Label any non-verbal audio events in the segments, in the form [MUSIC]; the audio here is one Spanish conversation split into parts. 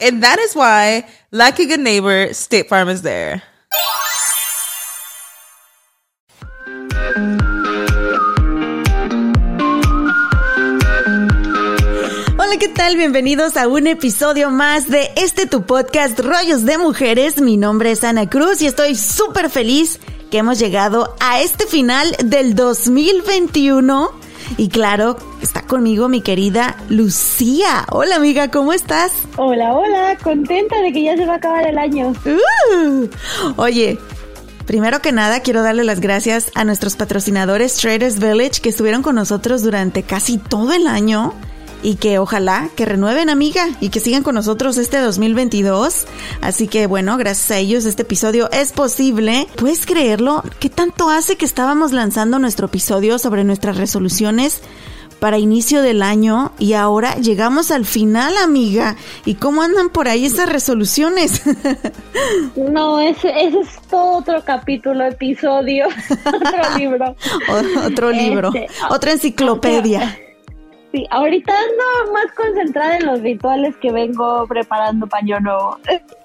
And that is why, like a good neighbor, State Farm is there. Hola, ¿qué tal? Bienvenidos a un episodio más de este tu podcast Rollos de Mujeres. Mi nombre es Ana Cruz y estoy súper feliz que hemos llegado a este final del 2021. Y claro, está conmigo mi querida Lucía. Hola amiga, ¿cómo estás? Hola, hola, contenta de que ya se va a acabar el año. Uh, oye, Primero que nada, quiero darle las gracias a nuestros patrocinadores Traders Village que estuvieron con nosotros durante casi todo el año y que ojalá que renueven amiga y que sigan con nosotros este 2022. Así que bueno, gracias a ellos este episodio es posible. ¿Puedes creerlo? ¿Qué tanto hace que estábamos lanzando nuestro episodio sobre nuestras resoluciones? para inicio del año y ahora llegamos al final, amiga. ¿Y cómo andan por ahí esas resoluciones? [LAUGHS] No, ese, ese es todo otro capítulo, episodio, [LAUGHS] otro libro. [LAUGHS] otro libro, este, otra enciclopedia. Sí, ahorita ando más concentrada en los rituales que vengo preparando para nuevo.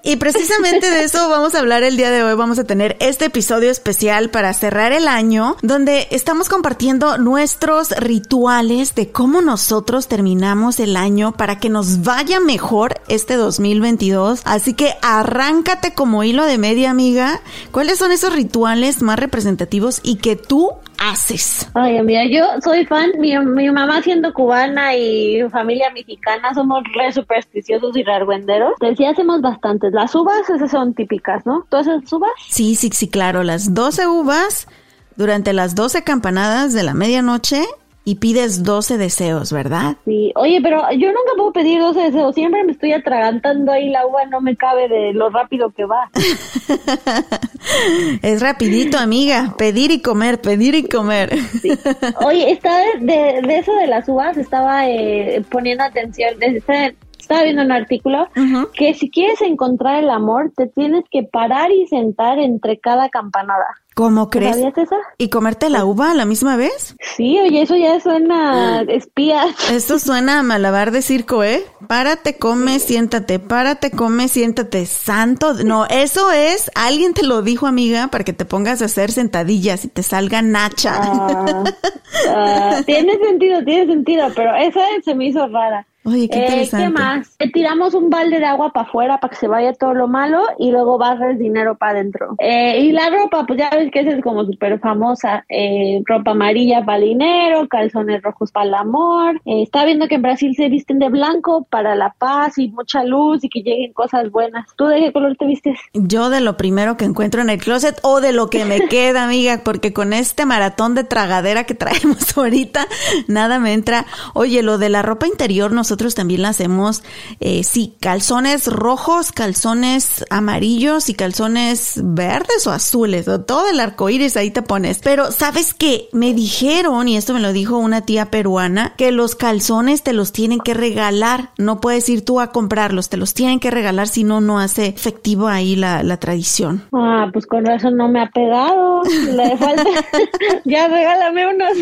Y precisamente de eso vamos a hablar el día de hoy. Vamos a tener este episodio especial para cerrar el año, donde estamos compartiendo nuestros rituales de cómo nosotros terminamos el año para que nos vaya mejor este 2022. Así que arráncate como hilo de media, amiga. ¿Cuáles son esos rituales más representativos y que tú haces? Ay, amiga, yo soy fan. Mi, mi mamá siendo cubana y familia mexicana somos re supersticiosos y rargüenderos. Decía hacemos bastantes. Las uvas esas son típicas, ¿no? ¿Tú haces uvas? Sí, sí, sí, claro. Las 12 uvas durante las 12 campanadas de la medianoche y pides 12 deseos, ¿verdad? Sí, oye, pero yo nunca puedo pedir 12 deseos, siempre me estoy atragantando ahí, la uva no me cabe de lo rápido que va. [LAUGHS] es rapidito, amiga, pedir y comer, pedir y comer. Sí. Oye, está de, de, eso de las uvas, estaba eh, poniendo atención, estaba viendo un artículo que si quieres encontrar el amor, te tienes que parar y sentar entre cada campanada. ¿Cómo crees? ¿Y comerte la uva a la misma vez? Sí, oye, eso ya suena espía. Esto suena a malabar de circo, ¿eh? Párate, come, siéntate, párate, come, siéntate. Santo, no, eso es, alguien te lo dijo, amiga, para que te pongas a hacer sentadillas y te salga nacha. Ah, [LAUGHS] ah, tiene sentido, tiene sentido, pero esa se me hizo rara. Oye, qué interesante. Eh, ¿Qué más? Te tiramos un balde de agua para afuera para que se vaya todo lo malo y luego barres dinero para adentro. Eh, y la ropa, pues ya ves que esa es como súper famosa. Eh, ropa amarilla para el dinero, calzones rojos para el amor. Eh, está viendo que en Brasil se visten de blanco para la paz y mucha luz y que lleguen cosas buenas. ¿Tú de qué color te vistes? Yo de lo primero que encuentro en el closet o de lo que me [LAUGHS] queda, amiga, porque con este maratón de tragadera que traemos [LAUGHS] ahorita, nada me entra. Oye, lo de la ropa interior, nosotros nosotros también la hacemos, eh, sí, calzones rojos, calzones amarillos y calzones verdes o azules, o todo del arco iris, ahí te pones. Pero sabes que me dijeron, y esto me lo dijo una tía peruana, que los calzones te los tienen que regalar. No puedes ir tú a comprarlos, te los tienen que regalar, si no, no hace efectivo ahí la, la tradición. Ah, pues con razón no me ha pegado. Le [LAUGHS] falta. [LAUGHS] ya regálame unos.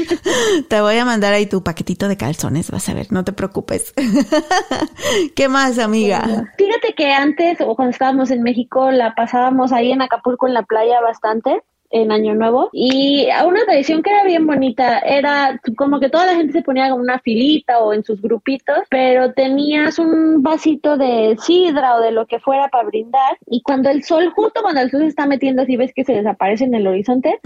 Te voy a mandar ahí tu paquetito de calzones, vas a ver, no te preocupes. [LAUGHS] ¿Qué más, amiga? Fíjate que antes, o cuando estábamos en México, la pasábamos ahí en Acapulco en la playa bastante en Año Nuevo y a una tradición que era bien bonita era como que toda la gente se ponía como una filita o en sus grupitos, pero tenías un vasito de sidra o de lo que fuera para brindar y cuando el sol, justo cuando el sol se está metiendo así ves que se desaparece en el horizonte,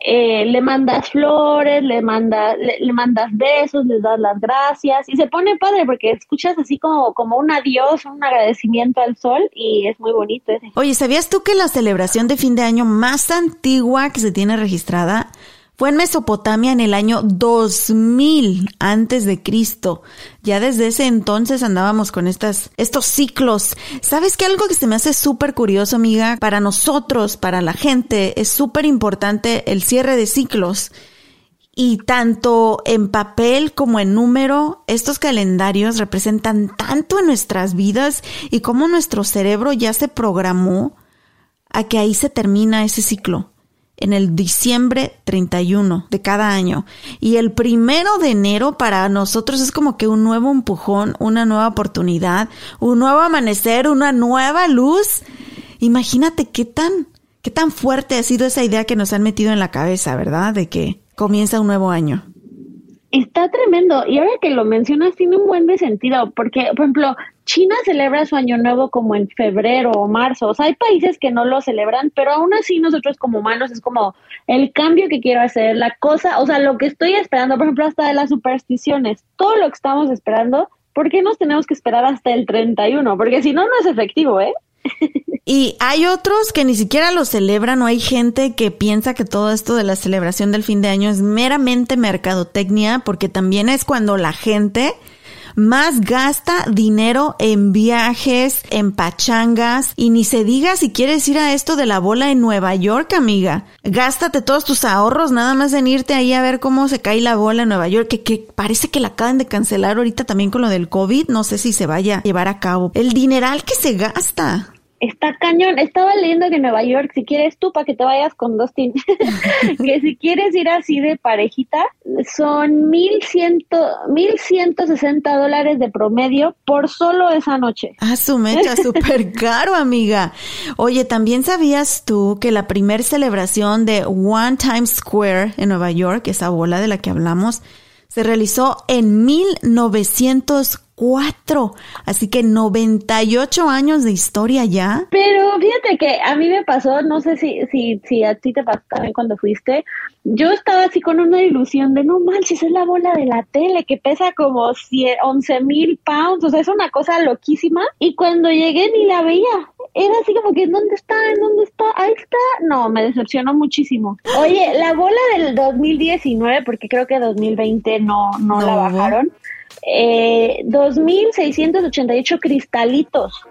eh, le mandas flores, le, manda, le, mandas besos, les das las gracias y se pone padre porque escuchas así como, como un adiós, un agradecimiento al sol y es muy bonito ese. Oye, ¿sabías tú que la celebración de fin de año más antigua que se tiene registrada fue en Mesopotamia en el año 2000 antes de Cristo. Ya desde ese entonces andábamos con estas, estos ciclos. ¿Sabes qué? Algo que se me hace súper curioso, amiga, para nosotros, para la gente, es súper importante el cierre de ciclos. Y tanto en papel como en número, estos calendarios representan tanto en nuestras vidas y cómo nuestro cerebro ya se programó a que ahí se termina ese ciclo en el diciembre 31 de cada año. Y el primero de enero para nosotros es como que un nuevo empujón, una nueva oportunidad, un nuevo amanecer, una nueva luz. Imagínate qué tan, qué tan fuerte ha sido esa idea que nos han metido en la cabeza, ¿verdad? De que comienza un nuevo año. Está tremendo. Y ahora que lo mencionas, tiene un buen de sentido, porque, por ejemplo, China celebra su año nuevo como en febrero o marzo. O sea, hay países que no lo celebran, pero aún así nosotros como humanos es como el cambio que quiero hacer, la cosa, o sea, lo que estoy esperando, por ejemplo, hasta de las supersticiones, todo lo que estamos esperando, ¿por qué nos tenemos que esperar hasta el 31? Porque si no, no es efectivo, ¿eh? [LAUGHS] Y hay otros que ni siquiera lo celebran o hay gente que piensa que todo esto de la celebración del fin de año es meramente mercadotecnia porque también es cuando la gente más gasta dinero en viajes, en pachangas y ni se diga si quieres ir a esto de la bola en Nueva York, amiga. Gástate todos tus ahorros nada más en irte ahí a ver cómo se cae la bola en Nueva York, que, que parece que la acaban de cancelar ahorita también con lo del COVID, no sé si se vaya a llevar a cabo. El dineral que se gasta está cañón. Estaba leyendo que en Nueva York, si quieres tú, para que te vayas con dos Dustin, [LAUGHS] que si quieres ir así de parejita, son mil ciento, mil ciento sesenta dólares de promedio por solo esa noche. Ah, su mecha, [LAUGHS] súper caro, amiga. Oye, ¿también sabías tú que la primer celebración de One Times Square en Nueva York, esa bola de la que hablamos, se realizó en 1904, así que 98 años de historia ya. Pero fíjate que a mí me pasó, no sé si, si, si a ti te pasó también cuando fuiste, yo estaba así con una ilusión de no manches, es la bola de la tele que pesa como 11 mil pounds, o sea, es una cosa loquísima. Y cuando llegué ni la veía, era así como que, ¿dónde está? ¿En dónde está? Ahí está. No, me decepcionó muchísimo. Oye, la bola del 2019, porque creo que 2020 no, no, la bajaron, eh, 2.688 cristalitos.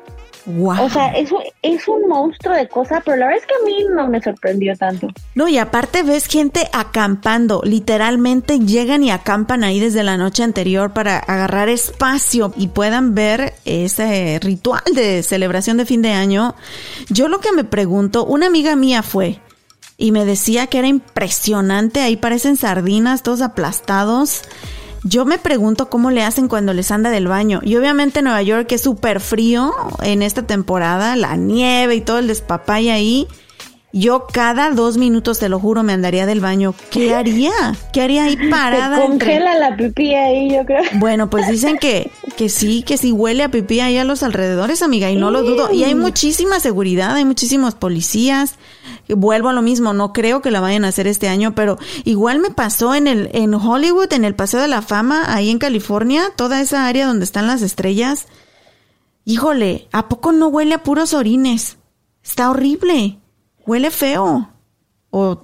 O sea, eso es un monstruo de cosa, pero la verdad es que a mí no me sorprendió tanto. No, y aparte ves gente acampando, literalmente llegan y acampan ahí desde la noche anterior para agarrar espacio y puedan ver ese ritual de celebración de fin de año. Yo lo que me pregunto, una amiga mía fue y me decía que era impresionante, ahí parecen sardinas, todos aplastados. Yo me pregunto cómo le hacen cuando les anda del baño. Y obviamente Nueva York es súper frío en esta temporada, la nieve y todo el despapay ahí. Yo cada dos minutos, te lo juro, me andaría del baño. ¿Qué [LAUGHS] haría? ¿Qué haría ahí parada? Te congela la pipí ahí, yo creo. Bueno, pues dicen que, que sí, que sí huele a pipí ahí a los alrededores, amiga, y no lo dudo. Y hay muchísima seguridad, hay muchísimos policías. Vuelvo a lo mismo, no creo que la vayan a hacer este año, pero igual me pasó en el, en Hollywood, en el Paseo de la Fama, ahí en California, toda esa área donde están las estrellas. Híjole, ¿a poco no huele a puros orines? Está horrible. Huele feo. O,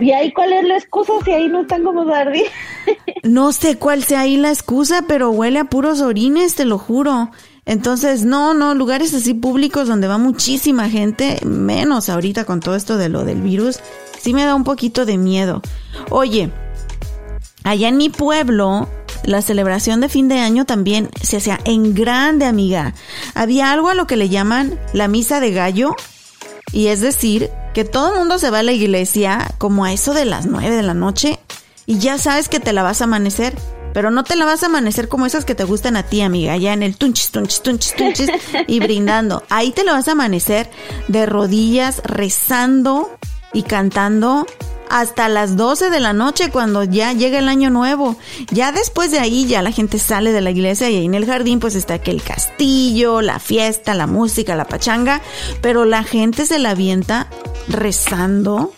¿Y ahí cuál es la excusa si ahí no están como Darby? [LAUGHS] no sé cuál sea ahí la excusa, pero huele a puros orines, te lo juro. Entonces, no, no, lugares así públicos donde va muchísima gente, menos ahorita con todo esto de lo del virus, sí me da un poquito de miedo. Oye, allá en mi pueblo, la celebración de fin de año también se hacía en grande, amiga. Había algo a lo que le llaman la misa de gallo. Y es decir, que todo el mundo se va a la iglesia como a eso de las nueve de la noche y ya sabes que te la vas a amanecer. Pero no te la vas a amanecer como esas que te gustan a ti, amiga, ya en el tunchis, tunchis, tunchis, tunchis y brindando. Ahí te la vas a amanecer de rodillas, rezando y cantando hasta las 12 de la noche cuando ya llega el año nuevo. Ya después de ahí ya la gente sale de la iglesia y ahí en el jardín pues está aquel castillo, la fiesta, la música, la pachanga, pero la gente se la avienta rezando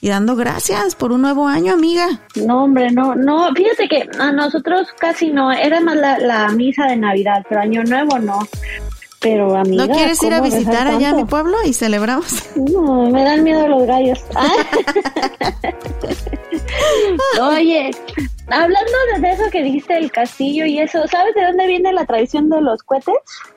y dando gracias por un nuevo año, amiga. No, hombre, no, no, fíjate que a nosotros casi no, era más la, la misa de Navidad, pero año nuevo no. Pero amiga, ¿No quieres ir a visitar allá a mi pueblo y celebramos? [LAUGHS] No, me dan miedo los gallos. [LAUGHS] Oye, hablando de eso que dijiste el castillo y eso, ¿sabes de dónde viene la tradición de los cohetes?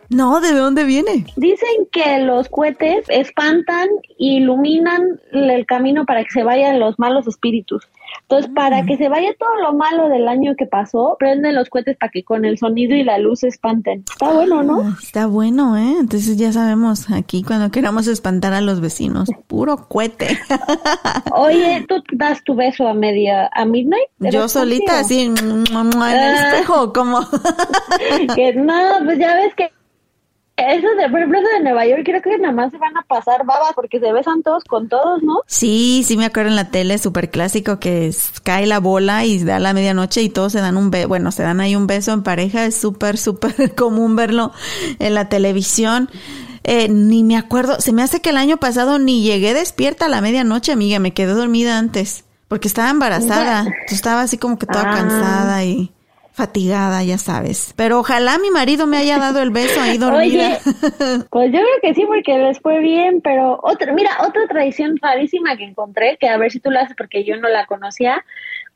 No, ¿de dónde viene? Dicen que los cohetes espantan e iluminan el camino para que se vayan los malos espíritus. Entonces, para que se vaya todo lo malo del año que pasó, prenden los cohetes para que con el sonido y la luz se espanten. Está bueno, ¿no? Ah, está bueno, ¿eh? Entonces ya sabemos aquí cuando queramos espantar a los vecinos, puro cohete. [LAUGHS] Oye, ¿tú das tu beso a media, a midnight? Yo solita, así, en el ah. espejo, como... [LAUGHS] que no, pues ya ves que eso de, por ejemplo, de Nueva York, creo que nada más se van a pasar babas porque se besan todos con todos, ¿no? Sí, sí me acuerdo en la tele, súper clásico, que cae la bola y da la medianoche y todos se dan un beso, bueno, se dan ahí un beso en pareja, es súper, súper [LAUGHS] común verlo en la televisión. Eh, ni me acuerdo, se me hace que el año pasado ni llegué despierta a la medianoche, amiga, me quedé dormida antes, porque estaba embarazada, tú estaba así como que toda ah. cansada y fatigada, ya sabes. Pero ojalá mi marido me haya dado el beso ahí [LAUGHS] dormida. pues yo creo que sí, porque les fue bien, pero otra, mira, otra tradición rarísima que encontré, que a ver si tú la haces porque yo no la conocía,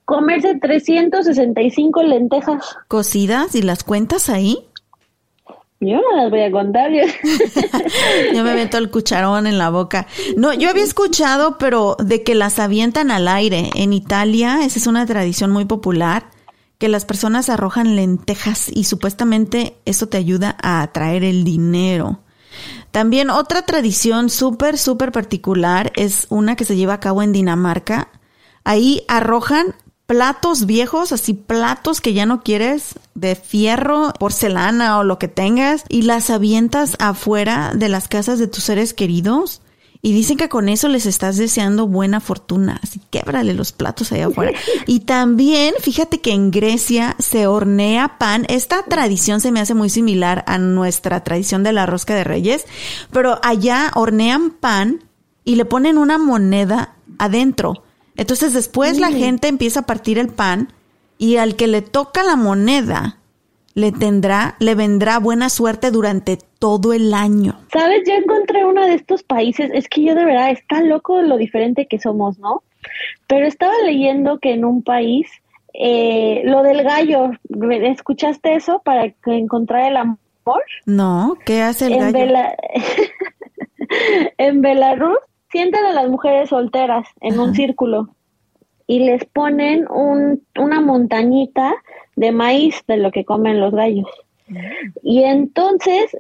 comerse 365 lentejas. ¿Cocidas y las cuentas ahí? Yo no las voy a contar. Yo, [LAUGHS] yo me meto el cucharón en la boca. No, yo había escuchado, pero de que las avientan al aire. En Italia, esa es una tradición muy popular que las personas arrojan lentejas y supuestamente eso te ayuda a atraer el dinero. También otra tradición súper, súper particular es una que se lleva a cabo en Dinamarca. Ahí arrojan platos viejos, así platos que ya no quieres, de fierro, porcelana o lo que tengas, y las avientas afuera de las casas de tus seres queridos y dicen que con eso les estás deseando buena fortuna. Así québrale los platos allá afuera. [LAUGHS] Y también, fíjate que en Grecia se hornea pan. Esta tradición se me hace muy similar a nuestra tradición de la rosca de reyes. Pero allá hornean pan y le ponen una moneda adentro. Entonces después la gente empieza a partir el pan y al que le toca la moneda le tendrá, le vendrá buena suerte durante todo el año. Sabes, yo encontré uno de estos países, es que yo de verdad está loco lo diferente que somos, ¿no? Pero estaba leyendo que en un país, eh, lo del gallo, ¿escuchaste eso para encontrar el amor? No, ¿qué hace el en gallo? [LAUGHS] en Belarus sientan a las mujeres solteras en un círculo y les ponen un, una montañita de maíz de lo que comen los gallos. Y entonces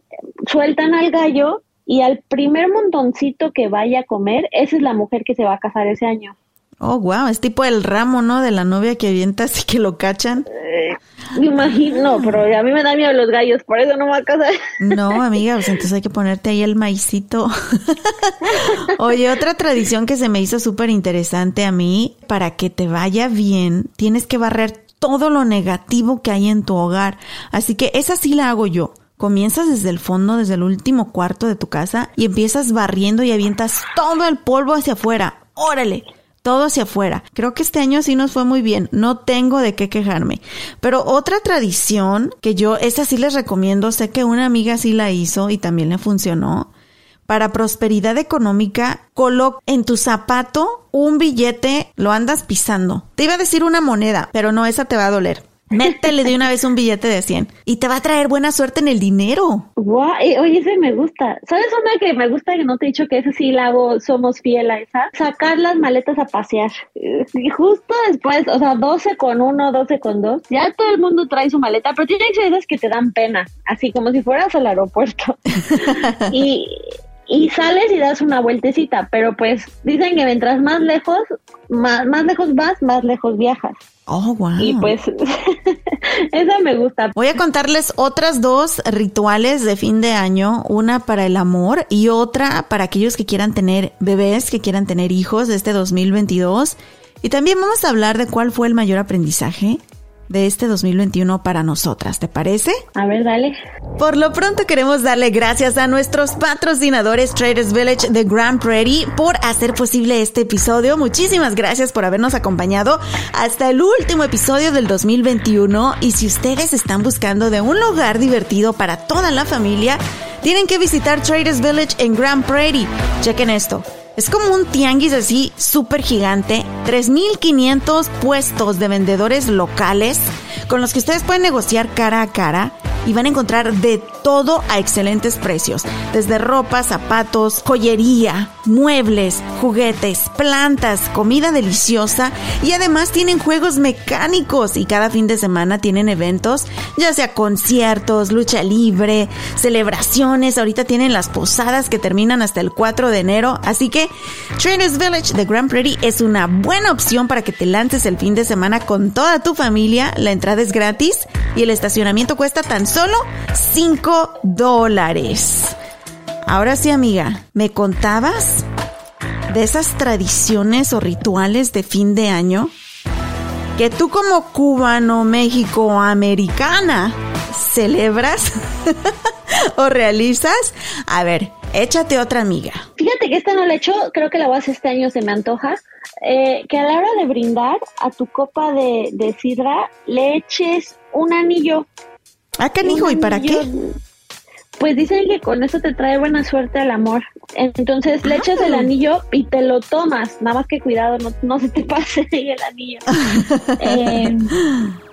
sueltan al gallo y al primer montoncito que vaya a comer, esa es la mujer que se va a casar ese año. Oh, wow, es tipo el ramo, ¿no? De la novia que avientas y que lo cachan. Eh, me imagino, pero a mí me da miedo los gallos, por eso no me va a casar. No, amiga, pues entonces hay que ponerte ahí el maicito. [LAUGHS] Oye, otra tradición que se me hizo súper interesante a mí, para que te vaya bien, tienes que barrer todo lo negativo que hay en tu hogar. Así que esa sí la hago yo. Comienzas desde el fondo, desde el último cuarto de tu casa y empiezas barriendo y avientas todo el polvo hacia afuera. Órale, todo hacia afuera. Creo que este año sí nos fue muy bien, no tengo de qué quejarme. Pero otra tradición que yo, esa sí les recomiendo, sé que una amiga sí la hizo y también le funcionó, para prosperidad económica, coloca en tu zapato un billete, lo andas pisando. Te iba a decir una moneda, pero no, esa te va a doler. Métele de una vez un billete de 100 y te va a traer buena suerte en el dinero. Guau, eh, oye, ese me gusta. ¿Sabes una que me gusta que no te he dicho que ese sí la hago, somos fiel a esa? Sacar las maletas a pasear. Eh, Y justo después, o sea, 12 con uno, 12 con dos, ya todo el mundo trae su maleta, pero tienen que ser esas que te dan pena, así como si fueras al aeropuerto. [LAUGHS] y, y sales y das una vueltecita, pero pues dicen que mientras más lejos, más, más lejos vas, más lejos viajas. Oh, wow. Y pues [LAUGHS] esa me gusta. Voy a contarles otras dos rituales de fin de año, una para el amor y otra para aquellos que quieran tener bebés, que quieran tener hijos de este 2022. Y también vamos a hablar de cuál fue el mayor aprendizaje de este 2021 para nosotras, ¿te parece? A ver, dale. Por lo pronto queremos darle gracias a nuestros patrocinadores Traders Village de Grand Prairie por hacer posible este episodio. Muchísimas gracias por habernos acompañado hasta el último episodio del 2021 y si ustedes están buscando de un lugar divertido para toda la familia, tienen que visitar Traders Village en Grand Prairie. Chequen esto. Es como un tianguis así súper gigante, 3.500 puestos de vendedores locales con los que ustedes pueden negociar cara a cara y van a encontrar de todo a excelentes precios, desde ropa, zapatos, joyería, muebles, juguetes, plantas, comida deliciosa. Y además tienen juegos mecánicos y cada fin de semana tienen eventos, ya sea conciertos, lucha libre, celebraciones, ahorita tienen las posadas que terminan hasta el 4 de enero, así que Traders Village de Grand Prairie es una buena opción para que te lances el fin de semana con toda tu familia, la entrada es gratis y el estacionamiento cuesta tan solo 5 dólares. Ahora sí, amiga, ¿me contabas de esas tradiciones o rituales de fin de año que tú como cubano, México, americana, celebras [LAUGHS] o realizas? A ver, échate otra amiga. Fíjate que esta no la he hecho, creo que la voy a hacer este año, se me antoja. Eh, que a la hora de brindar a tu copa de, de sidra le eches un anillo. Ah, canijo, ¿y para qué? Pues dicen que con eso te trae buena suerte al amor. Entonces le echas Ah. el anillo y te lo tomas. Nada más que cuidado, no, no se te [LAUGHS] pase el anillo. [LAUGHS] Eh,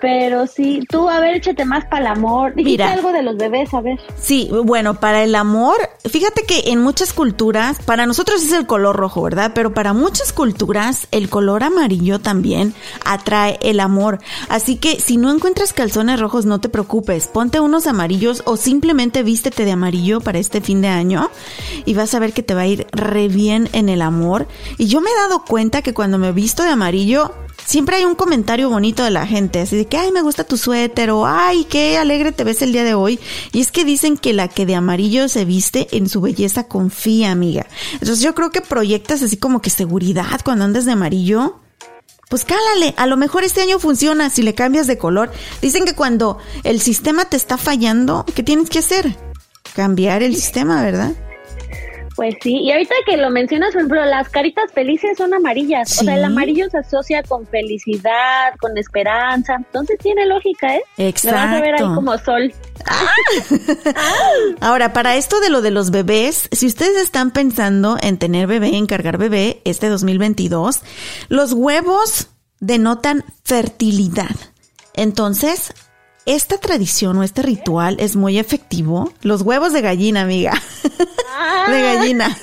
pero sí, tú, a ver, échate más para el amor. Dijiste Mira. algo de los bebés, a ver. Sí, bueno, para el amor, fíjate que en muchas culturas, para nosotros es el color rojo, ¿verdad? Pero para muchas culturas el color amarillo también atrae el amor. Así que si no encuentras calzones rojos, no te preocupes, ponte unos amarillos o simplemente vístete de amarillo para este fin de año y vas a ver que te va a ir re bien en el amor. Y yo me he dado cuenta que cuando me visto de amarillo, Siempre hay un comentario bonito de la gente, así de que, ay, me gusta tu suéter, o ay, qué alegre te ves el día de hoy. Y es que dicen que la que de amarillo se viste en su belleza confía, amiga. Entonces yo creo que proyectas así como que seguridad cuando andas de amarillo. Pues cálale, a lo mejor este año funciona si le cambias de color. Dicen que cuando el sistema te está fallando, ¿qué tienes que hacer? Cambiar el sistema, ¿verdad? Pues sí, y ahorita que lo mencionas, por ejemplo, las caritas felices son amarillas. O sea, el amarillo se asocia con felicidad, con esperanza. Entonces tiene lógica, ¿eh? Me vas a ver ahí Exacto. como sol. [LAUGHS] Ahora, para esto de lo de los bebés, si ustedes están pensando en tener bebé, en cargar bebé este 2022, los huevos denotan fertilidad. Entonces, esta tradición o este ritual es muy efectivo. Los huevos de gallina, amiga. [LAUGHS] de gallina.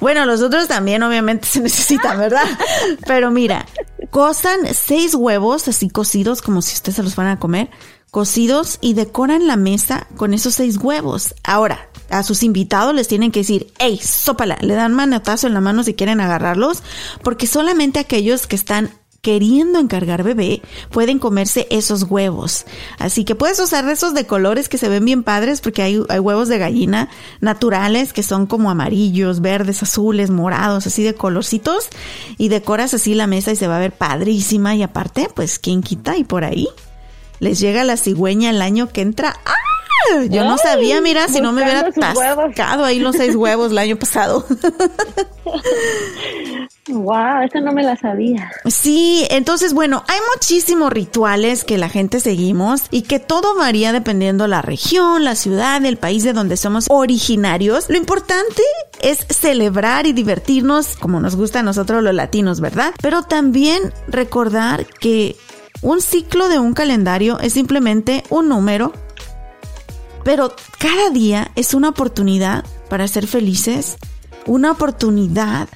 Bueno, los otros también obviamente se necesitan, ¿verdad? Pero mira, cozan seis huevos así cocidos como si ustedes se los fueran a comer, cocidos y decoran la mesa con esos seis huevos. Ahora, a sus invitados les tienen que decir, hey, sópala, le dan manotazo en la mano si quieren agarrarlos, porque solamente aquellos que están queriendo encargar bebé, pueden comerse esos huevos. Así que puedes usar esos de colores que se ven bien padres porque hay, hay huevos de gallina naturales que son como amarillos, verdes, azules, morados, así de colorcitos y decoras así la mesa y se va a ver padrísima y aparte, pues quién quita y por ahí les llega la cigüeña el año que entra. ¡Ah! Yo no sabía, mira, si no me hubiera atascado ahí los seis huevos el año pasado. Wow, eso no me la sabía. Sí, entonces bueno, hay muchísimos rituales que la gente seguimos y que todo varía dependiendo la región, la ciudad, el país de donde somos originarios. Lo importante es celebrar y divertirnos como nos gusta a nosotros los latinos, ¿verdad? Pero también recordar que Un ciclo de un calendario es simplemente un número, pero cada día es una oportunidad para ser felices, una oportunidad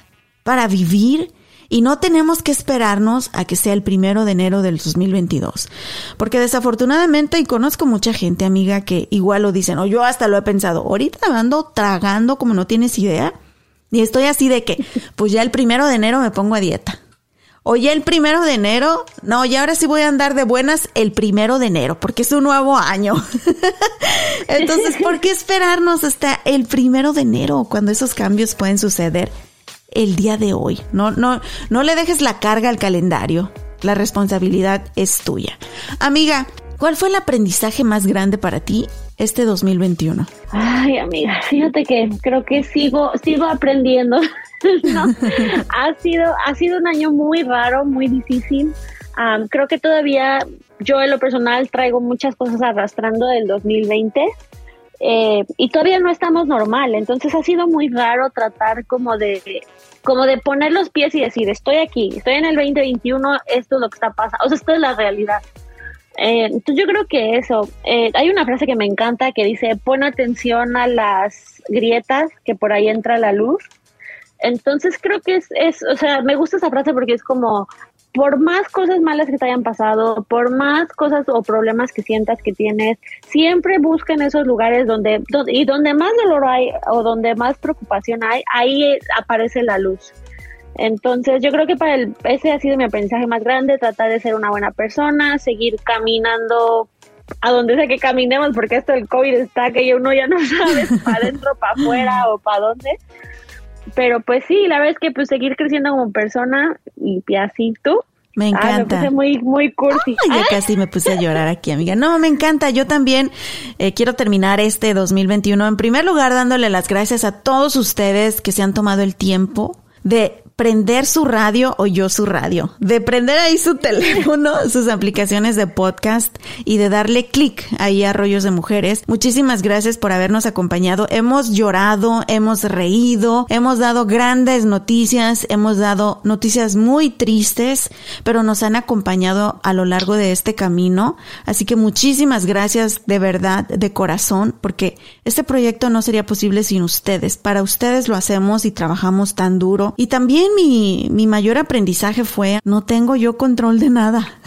para vivir y no tenemos que esperarnos a que sea el primero de enero del 2022. Porque desafortunadamente, y conozco mucha gente, amiga, que igual lo dicen, o yo hasta lo he pensado, ahorita ando tragando como no tienes idea. Y estoy así de que, pues ya el primero de enero me pongo a dieta. O ya el primero de enero, no, y ahora sí voy a andar de buenas el primero de enero, porque es un nuevo año. [LAUGHS] Entonces, ¿por qué esperarnos hasta el primero de enero cuando esos cambios pueden suceder? el día de hoy. No, no, no le dejes la carga al calendario. La responsabilidad es tuya. Amiga, ¿cuál fue el aprendizaje más grande para ti este 2021? Ay, amiga, fíjate que creo que sigo, sigo aprendiendo. [LAUGHS] ha sido, ha sido un año muy raro, muy difícil. creo que todavía yo en lo personal traigo muchas cosas arrastrando del 2020. Eh, y todavía no estamos normal, entonces ha sido muy raro tratar como de como de poner los pies y decir, estoy aquí, estoy en el 2021, esto es lo que está pasando, o sea, esto es la realidad. Eh, entonces yo creo que eso, eh, hay una frase que me encanta que dice, pon atención a las grietas, que por ahí entra la luz. Entonces creo que es, es, o sea, me gusta esa frase porque es como, por más cosas malas que te hayan pasado, por más cosas o problemas que sientas que tienes, siempre busca en esos lugares donde, y donde más dolor hay o donde más preocupación hay, ahí aparece la luz. Entonces yo creo que para el, ese ha sido mi aprendizaje más grande, tratar de ser una buena persona, seguir caminando a donde sea que caminemos, porque esto del COVID está que uno ya no [LAUGHS] sabe para adentro, para afuera o para dónde pero pues sí, la verdad es que pues seguir creciendo como persona y así tú. Me encanta. Ah, me puse muy, muy cursi. ya casi me puse a llorar aquí, amiga. No, me encanta. Yo también eh, quiero terminar este 2021 en primer lugar dándole las gracias a todos ustedes que se han tomado el tiempo de prender su radio o yo su radio, de prender ahí su [LAUGHS] teléfono, sus aplicaciones de podcast y de darle clic ahí a Rollos de Mujeres. Muchísimas gracias por habernos acompañado. Hemos llorado, hemos reído, hemos dado grandes noticias, hemos dado noticias muy tristes, pero nos han acompañado a lo largo de este camino. Así que muchísimas gracias de verdad, de corazón, porque este proyecto no sería posible sin ustedes. Para ustedes lo hacemos y trabajamos tan duro. Y también mi, mi mayor aprendizaje fue, no tengo yo control de nada.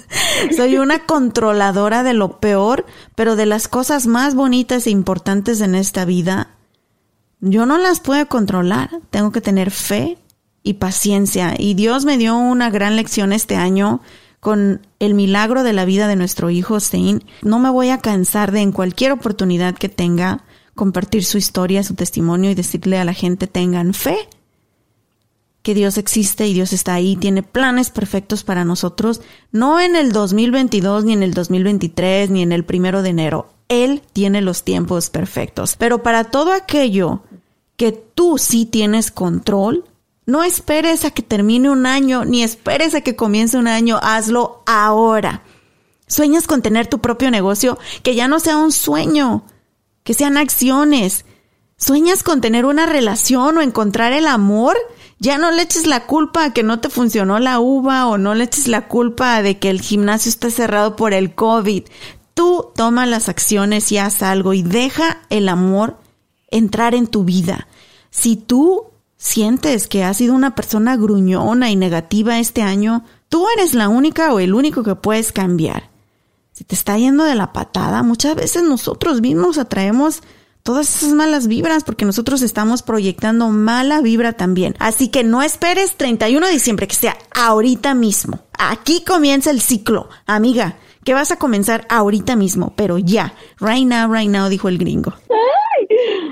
[LAUGHS] Soy una controladora de lo peor, pero de las cosas más bonitas e importantes en esta vida, yo no las puedo controlar. Tengo que tener fe y paciencia. Y Dios me dio una gran lección este año con el milagro de la vida de nuestro hijo Stein. No me voy a cansar de en cualquier oportunidad que tenga compartir su historia, su testimonio y decirle a la gente tengan fe que Dios existe y Dios está ahí, tiene planes perfectos para nosotros, no en el 2022, ni en el 2023, ni en el primero de enero. Él tiene los tiempos perfectos. Pero para todo aquello que tú sí tienes control, no esperes a que termine un año, ni esperes a que comience un año, hazlo ahora. Sueñas con tener tu propio negocio, que ya no sea un sueño, que sean acciones. Sueñas con tener una relación o encontrar el amor, ya no le eches la culpa a que no te funcionó la uva o no le eches la culpa de que el gimnasio está cerrado por el COVID. Tú toma las acciones y haz algo y deja el amor entrar en tu vida. Si tú sientes que has sido una persona gruñona y negativa este año, tú eres la única o el único que puedes cambiar. Si te está yendo de la patada, muchas veces nosotros mismos atraemos todas esas malas vibras porque nosotros estamos proyectando mala vibra también. Así que no esperes 31 de diciembre, que sea ahorita mismo. Aquí comienza el ciclo, amiga, que vas a comenzar ahorita mismo, pero ya, right now, right now, dijo el gringo.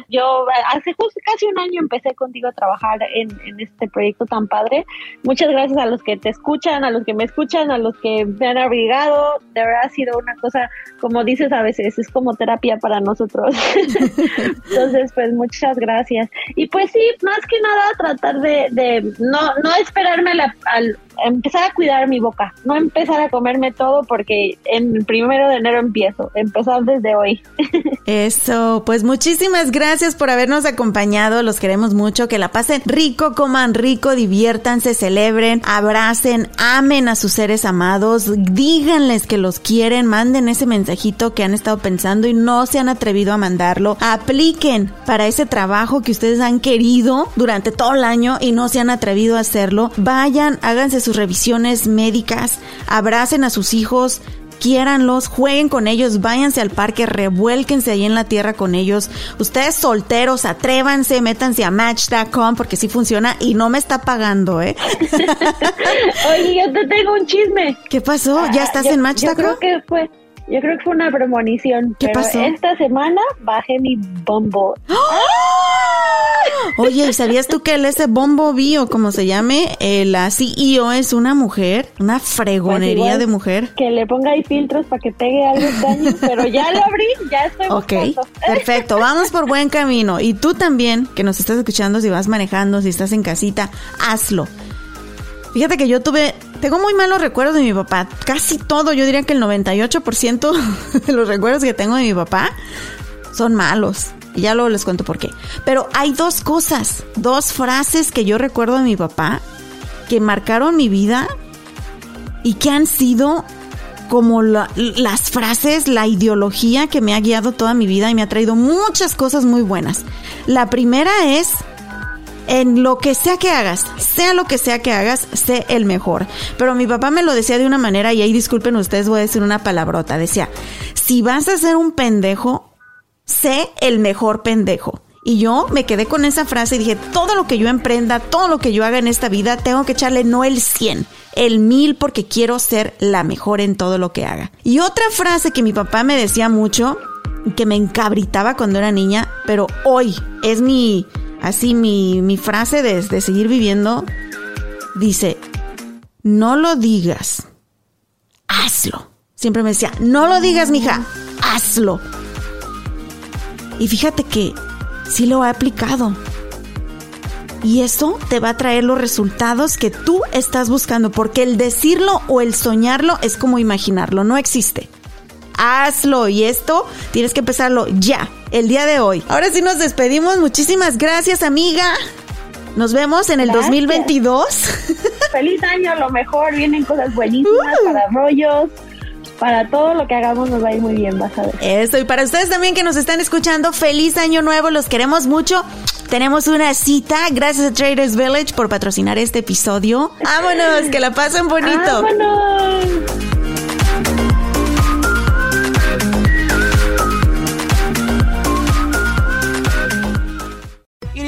Yo hace casi un año empecé contigo a trabajar en, este proyecto tan padre. Muchas gracias a los que te escuchan, a los que me escuchan, a los que me han abrigado. De verdad ha sido una cosa, como dices a veces, es como terapia para nosotros. [LAUGHS] Entonces, pues muchas gracias. Y pues sí, más que nada tratar de, no, no esperarme al empezar a cuidar mi boca, no empezar a comerme todo porque en primero de enero empiezo, empezar desde hoy. [LAUGHS] Eso, pues muchísimas gracias por habernos acompañado, los queremos mucho, que la pasen rico, coman rico, diviértanse, celebren, abracen, amen a sus seres amados, díganles que los quieren, manden ese mensajito que han estado pensando y no se han atrevido a mandarlo, apliquen para ese trabajo que ustedes han querido durante todo el año y no se han atrevido a hacerlo, vayan, háganse sus revisiones médicas, abracen a sus hijos, quiéranlos, jueguen con ellos, váyanse al parque, revuélquense ahí en la tierra con ellos. Ustedes solteros, atrévanse, métanse a match.com porque sí funciona y no me está pagando, ¿eh? [LAUGHS] Oye, yo te tengo un chisme. ¿Qué pasó? ¿Ya estás Ah, Yo- en match.com? Yo creo que fue, yo creo que fue una premonición. ¿Qué pero pasó? Esta semana bajé mi bombo. Oye, ¿y sabías tú que el ese Bombo Bee o como se llame, eh, la CEO es una mujer? Una fregonería Pues de mujer. Que le ponga ahí filtros para que pegue algo extraño, [LAUGHS] pero ya lo abrí, ya estoy Ok, buscando. perfecto, vamos por buen camino. Y tú también, que nos estás escuchando, si vas manejando, si estás en casita, hazlo. Fíjate que yo tuve, tengo muy malos recuerdos de mi papá. Casi todo, yo diría que el 98% [LAUGHS] de los recuerdos que tengo de mi papá son malos. Y ya luego les cuento por qué. Pero hay dos cosas, dos frases que yo recuerdo de mi papá que marcaron mi vida y que han sido como la- las frases, la ideología que me ha guiado toda mi vida y me ha traído muchas cosas muy buenas. La primera es, en lo que sea que hagas, sea lo que sea que hagas, sé el mejor. Pero mi papá me lo decía de una manera, y ahí disculpen ustedes, voy a decir una palabrota. Decía, si vas a ser un pendejo, sé el mejor pendejo. Y yo me quedé con esa frase y dije, todo lo que yo emprenda, todo lo que yo haga en esta vida, tengo que echarle no el 100, el 1000 porque quiero ser la mejor en todo lo que haga. Y otra frase que mi papá me decía mucho, que me encabritaba cuando era niña, pero hoy es mi, así mi, mi frase de, de seguir viviendo, dice, no lo digas, hazlo. Siempre me decía, no lo digas, mija, hazlo. Y fíjate que sí lo he aplicado. Y eso te va a traer los resultados que tú estás buscando, porque el decirlo o el soñarlo es como imaginarlo, no existe. Hazlo y esto tienes que empezarlo ya, el día de hoy. Ahora sí nos despedimos, muchísimas gracias amiga. Nos vemos en el Gracias. 2022. [LAUGHS] Feliz año, lo mejor, vienen cosas buenísimas Uh. para rollos, para todo lo que hagamos nos va a ir muy bien, vas a ver. Eso, y para ustedes también que nos están escuchando, feliz año nuevo, los queremos mucho. Tenemos una cita, gracias a Traders Village por patrocinar este episodio. Vámonos, que la pasen bonito. ¡Vámonos!